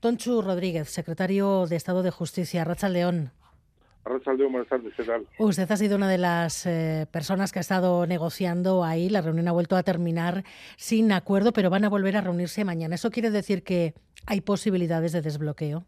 Tonchu Rodríguez, secretario de Estado de Justicia, Racha León. León, buenas tardes, ¿qué tal? Usted ha sido una de las eh, personas que ha estado negociando ahí. La reunión ha vuelto a terminar sin acuerdo, pero van a volver a reunirse mañana. ¿Eso quiere decir que hay posibilidades de desbloqueo?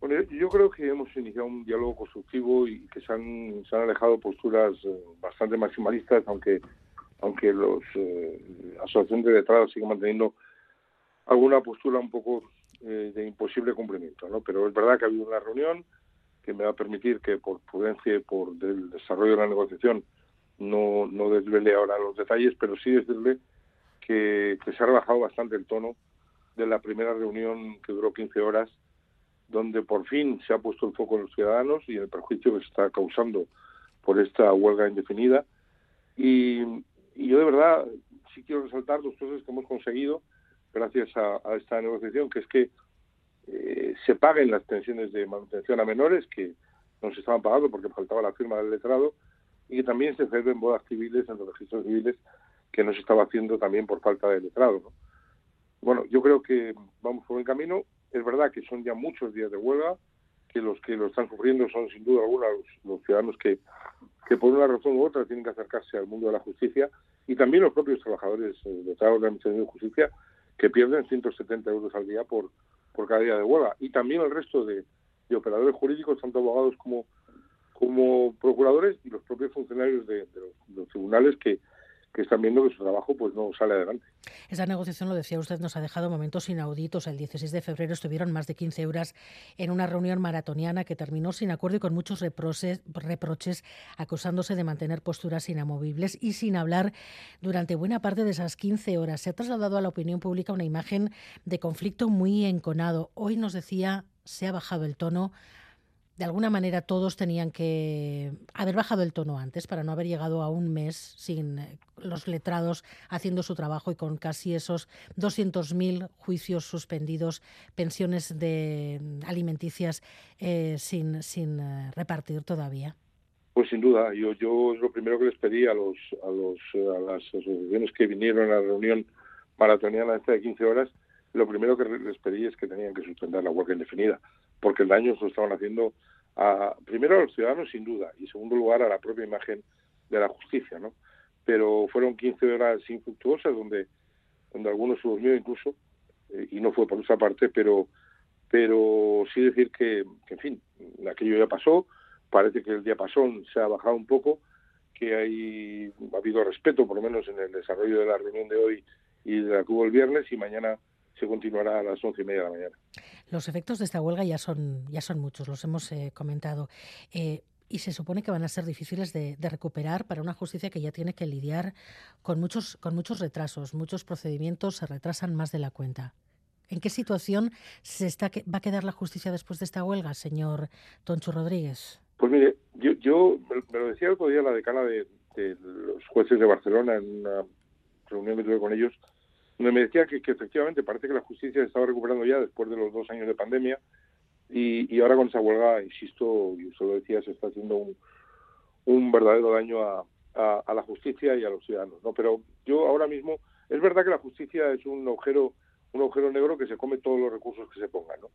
Bueno, yo creo que hemos iniciado un diálogo constructivo y que se han, se han alejado posturas eh, bastante maximalistas, aunque aunque los eh, asociaciones de letrados siguen manteniendo alguna postura un poco eh, de imposible cumplimiento, ¿no? Pero es verdad que ha habido una reunión que me va a permitir que por prudencia y por el desarrollo de la negociación no, no desvele ahora los detalles, pero sí decirle que, que se ha rebajado bastante el tono de la primera reunión que duró 15 horas donde por fin se ha puesto el foco en los ciudadanos y el perjuicio que se está causando por esta huelga indefinida. Y, yo de verdad sí quiero resaltar dos cosas que hemos conseguido gracias a, esta negociación, que es que eh, se paguen las pensiones de manutención a menores que no se estaban pagando porque faltaba la firma del letrado y que también se celebren bodas civiles en los registros civiles que no se estaba haciendo también por falta de letrado. Bueno, yo creo que vamos por el camino es verdad que son ya muchos días de huelga, que los que lo están sufriendo son sin duda alguna los, ciudadanos que, que por una razón u otra tienen que acercarse al mundo de la justicia y también los propios trabajadores eh, de de Administración de Justicia que pierden 170 euros al día por, por cada día de huelga. Y también el resto de, operadores jurídicos, tanto abogados como, como procuradores y los propios funcionarios de, los tribunales que, que están viendo que su trabajo pues no sale adelante. Esa negociación, lo decía usted, nos ha dejado momentos inauditos. El 16 de febrero estuvieron más de 15 horas en una reunión maratoniana que terminó sin acuerdo y con muchos reproches, reproches acusándose de mantener posturas inamovibles y sin hablar durante buena parte de esas 15 horas. Se ha trasladado a la opinión pública una imagen de conflicto muy enconado. Hoy nos decía, se ha bajado el tono de alguna manera todos tenían que haber bajado el tono antes para no haber llegado a un mes sin eh, los letrados haciendo su trabajo y con casi esos 200.000 juicios suspendidos, pensiones de mm, alimenticias eh, sin, sin eh, repartir todavía. Pues sin duda, yo, yo lo primero que les pedí a, los, a, los, a las asociaciones que vinieron a la reunión maratoniana esta de 15 horas, lo primero que les pedí es que tenían que suspender la huelga indefinida porque el daño se lo estaban haciendo a, primero a los ciudadanos sin duda y en segundo lugar a la propia imagen de la justicia, ¿no? Pero fueron 15 horas infructuosas donde donde algunos se incluso eh, y no fue por esa parte, pero pero sí decir que, en fin, aquello ya pasó, parece que el diapasón se ha bajado un poco, que hay, ha habido respeto, por lo menos en el desarrollo de la reunión de hoy y de la que hubo el viernes, y mañana se continuará a las once y media de la mañana. Los efectos de esta huelga ya son, ya son muchos, los hemos eh, comentado. Eh, y se supone que van a ser difíciles de, recuperar para una justicia que ya tiene que lidiar con muchos, con muchos retrasos. Muchos procedimientos se retrasan más de la cuenta. ¿En qué situación se está, va a quedar la justicia después de esta huelga, señor Toncho Rodríguez? Pues mire, yo, yo me lo decía el otro día la decana de, de los jueces de Barcelona en una reunión que tuve con ellos, donde me decía que, efectivamente parece que la justicia se estaba recuperando ya después de los dos años de pandemia y, ahora con esa huelga, insisto, y usted lo decía, se está haciendo un, un verdadero daño a, la justicia y a los ciudadanos. ¿no? Pero yo ahora mismo, es verdad que la justicia es un agujero, un agujero negro que se come todos los recursos que se pongan. ¿no?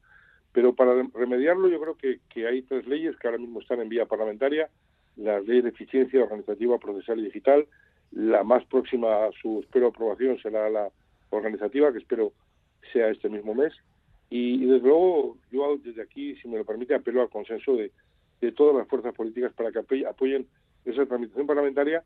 Pero para remediarlo yo creo que, que hay tres leyes que ahora mismo están en vía parlamentaria, la ley de eficiencia organizativa, procesal y digital, la más próxima a su espero aprobación será la organizativa, que espero sea este mismo mes. Y, desde luego, yo desde aquí, si me lo permite, apelo al consenso de, de todas las fuerzas políticas para que apoyen esa tramitación parlamentaria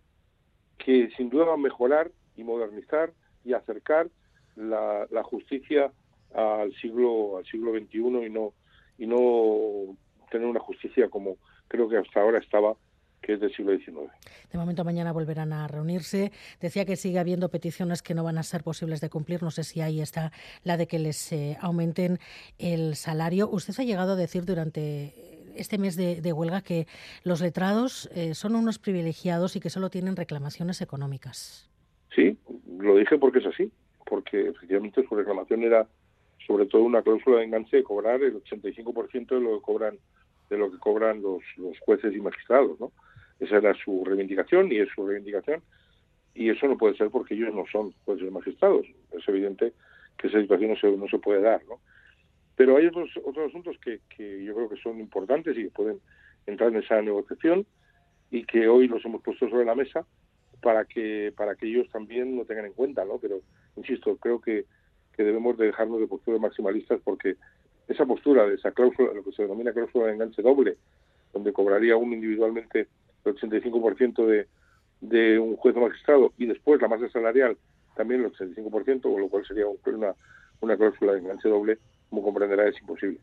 que sin duda va a mejorar y modernizar y acercar la, la justicia al siglo al siglo XXI y no y no tener una justicia como creo que hasta ahora estaba que es del siglo XIX. De momento mañana volverán a reunirse. Decía que sigue habiendo peticiones que no van a ser posibles de cumplir. No sé si ahí está la de que les eh, aumenten el salario. Usted ha llegado a decir durante este mes de, huelga que los letrados eh, son unos privilegiados y que solo tienen reclamaciones económicas. Sí, lo dije porque es así, porque efectivamente su reclamación era sobre todo una cláusula de enganche de cobrar el 85% de lo que cobran de lo que cobran los, los jueces y magistrados, ¿no? Esa era su reivindicación y es su reivindicación. Y eso no puede ser porque ellos no son jueces magistrados. Es evidente que esa situación no se, no se puede dar. ¿no? Pero hay otros, otros asuntos que, que yo creo que son importantes y que pueden entrar en esa negociación y que hoy los hemos puesto sobre la mesa para que para que ellos también lo tengan en cuenta, ¿no? Pero insisto, creo que, que debemos de dejarnos de posturas maximalistas porque esa postura de esa cláusula, lo que se denomina cláusula de enganche doble, donde cobraría uno individualmente el 85% de, de un juez magistrado y después la masa salarial también el 85%, con lo cual sería una, una cláusula de enganche doble, como comprenderá, es imposible.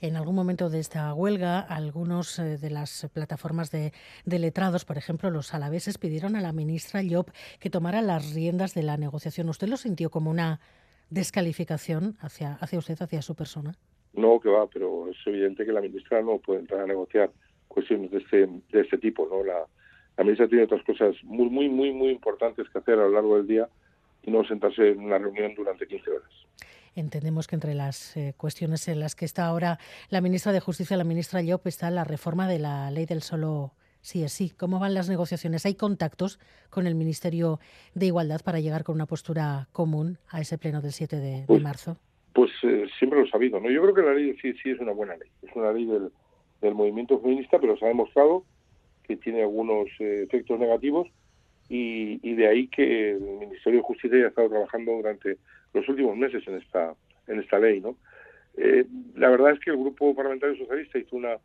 En algún momento de esta huelga, algunos eh, de las plataformas de, letrados, por ejemplo, los alaveses, pidieron a la ministra Llop que tomara las riendas de la negociación. ¿Usted lo sintió como una descalificación hacia, hacia usted, hacia su persona? No, que va, pero es evidente que la ministra no puede entrar a negociar cuestiones de este, de este tipo. ¿no? La, la ministra tiene otras cosas muy, muy, muy, muy importantes que hacer a lo largo del día y no sentarse en una reunión durante 15 horas. Entendemos que entre las eh, cuestiones en las que está ahora la ministra de Justicia, la ministra Llop, está la reforma de la ley del solo sí es sí. ¿Cómo van las negociaciones? ¿Hay contactos con el Ministerio de Igualdad para llegar con una postura común a ese pleno del 7 de, pues, marzo? Pues eh, siempre lo he sabido. ¿no? Yo creo que la ley del sí sí es una buena ley. Es una ley del, del movimiento feminista, pero se ha demostrado que tiene algunos eh, efectos negativos y, de ahí que el Ministerio de Justicia ha estado trabajando durante los últimos meses en esta en esta ley, ¿no? Eh, la verdad es que el grupo parlamentario socialista hizo una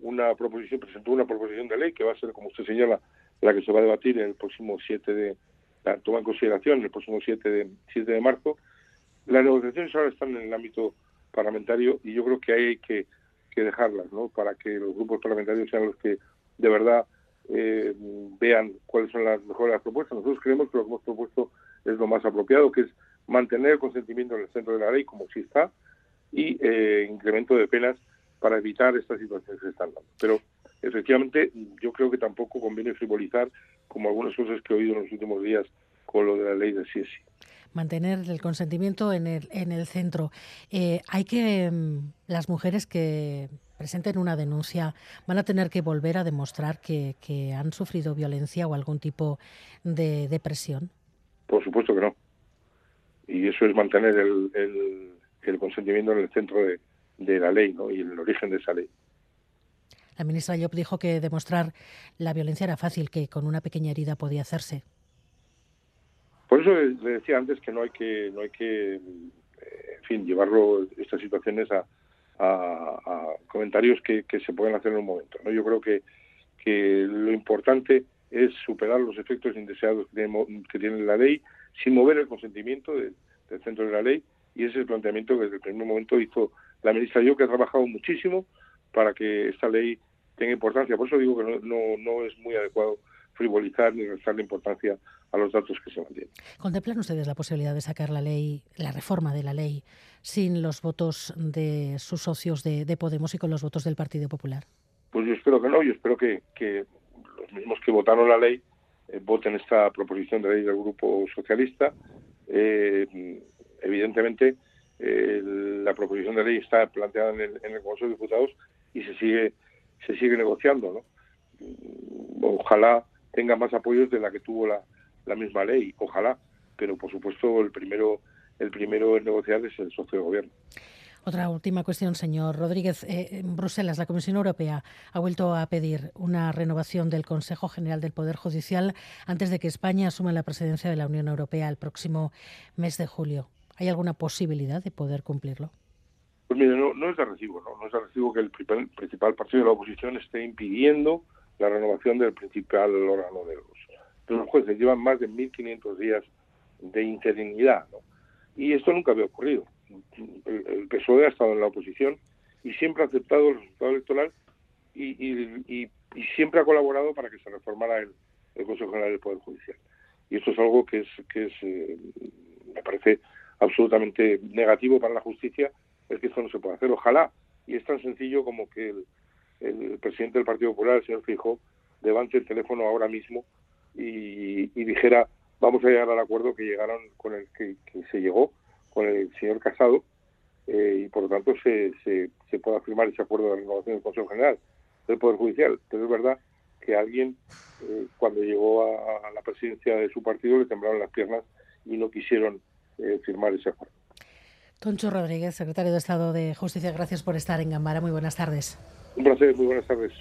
una proposición presentó una proposición de ley que va a ser, como usted señala, la que se va a debatir el próximo 7 de la toma en consideración el próximo 7 de 7 de marzo. Las negociaciones ahora están en el ámbito parlamentario y yo creo que hay que, que dejarlas, ¿no? Para que los grupos parlamentarios sean los que de verdad eh, vean cuáles son las mejores propuestas. Nosotros creemos que lo que hemos propuesto es lo más apropiado, que es mantener el consentimiento en el centro de la ley como sí está y eh, incremento de penas para evitar estas situaciones que se están dando. Pero efectivamente yo creo que tampoco conviene frivolizar como algunas cosas que he oído en los últimos días con lo de la ley de sí mantener el consentimiento en el, en el centro. Eh, hay que, mm, las mujeres que presenten una denuncia van a tener que volver a demostrar que, que han sufrido violencia o algún tipo de depresión. Por supuesto que no. Y eso es mantener el, el, consentimiento en el centro de, de la ley ¿no? y el origen de esa ley. La ministra Llop dijo que demostrar la violencia era fácil, que con una pequeña herida podía hacerse. Por eso le decía antes que no hay que, no hay que, eh, llevarlo estas situaciones a, a, comentarios que, se pueden hacer en un momento. ¿no? Yo creo que, que lo importante es superar los efectos indeseados que tiene, la ley sin mover el consentimiento del centro de la ley y ese es el planteamiento que desde el primer momento hizo la ministra yo que ha trabajado muchísimo para que esta ley tenga importancia. Por eso digo que no es muy adecuado frivolizar ni restarle importancia a los datos que se mantienen. ¿Contemplan ustedes la posibilidad de sacar la ley, la reforma de la ley, sin los votos de sus socios de, Podemos y con los votos del Partido Popular? Pues yo espero que no, yo espero que, que los mismos que votaron la ley eh, voten esta proposición de ley del Grupo Socialista. Eh, evidentemente, eh, la proposición de ley está planteada en el, en el Consejo de Diputados y se sigue se sigue negociando, ¿no? Ojalá tenga más apoyos de la que tuvo la, la misma ley, ojalá, pero por supuesto el primero el primero en negociar es el socio de gobierno. Otra última cuestión, señor Rodríguez. Eh, en Bruselas, la Comisión Europea ha vuelto a pedir una renovación del Consejo General del Poder Judicial antes de que España asuma la presidencia de la Unión Europea el próximo mes de julio. ¿Hay alguna posibilidad de poder cumplirlo? Pues mire, no, no es de recibo, ¿no? no es de recibo que el principal partido de la oposición esté impidiendo la renovación del principal órgano de los, de los jueces. Llevan más de 1.500 días de interinidad, ¿no? Y esto nunca había ocurrido. El, PSOE ha estado en la oposición y siempre ha aceptado el resultado electoral y, siempre ha colaborado para que se reformara el, el, Consejo General del Poder Judicial. Y esto es algo que es, que es eh, me parece absolutamente negativo para la justicia, es que esto no se puede hacer. Ojalá, y es tan sencillo como que el, el presidente del Partido Popular, el señor Fijo, levante el teléfono ahora mismo y, dijera vamos a llegar al acuerdo que llegaron con el que, se llegó con el señor Casado eh, y por lo tanto se, se, pueda firmar ese acuerdo de renovación del Consejo General del Poder Judicial. Pero es verdad que alguien eh, cuando llegó a, la presidencia de su partido le temblaron las piernas y no quisieron eh, firmar ese acuerdo. Toncho Rodríguez, secretario de Estado de Justicia, gracias por estar en Gambara. Muy buenas tardes. Un placer, muy buenas tardes.